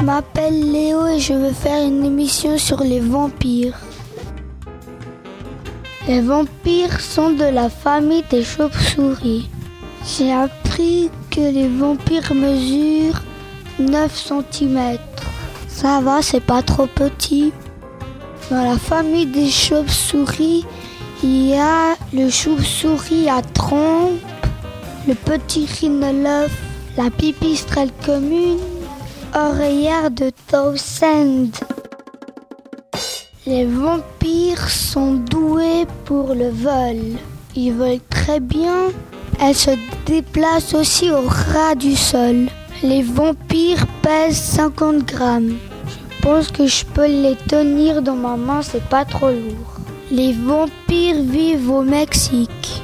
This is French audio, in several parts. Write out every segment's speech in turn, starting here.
Je m'appelle Léo et je veux faire une émission sur les vampires. Les vampires sont de la famille des chauves-souris. J'ai appris que les vampires mesurent 9 cm. Ça va, c'est pas trop petit. Dans la famille des chauves-souris, il y a le chauve-souris à trompe, le petit rhinolophe, la pipistrelle commune, de Towsend. Les vampires sont doués pour le vol. Ils volent très bien. Elles se déplacent aussi au ras du sol. Les vampires pèsent 50 grammes. Je pense que je peux les tenir dans ma main, c'est pas trop lourd. Les vampires vivent au Mexique.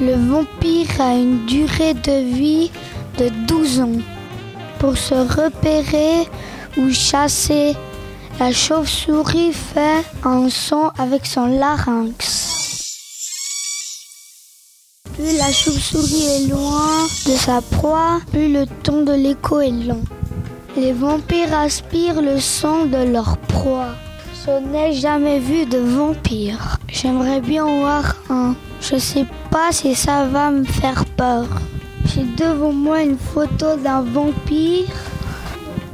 Le vampire a une durée de vie de 12 ans. Pour se repérer ou chasser, la chauve-souris fait un son avec son larynx. Plus la chauve-souris est loin de sa proie, plus le ton de l'écho est long. Les vampires aspirent le sang de leur proie. Je n'ai jamais vu de vampire. J'aimerais bien voir un. Je sais pas si ça va me faire peur. J'ai devant moi une photo d'un vampire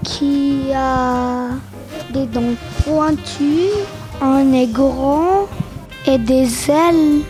qui a des dents pointues, un nez grand et des ailes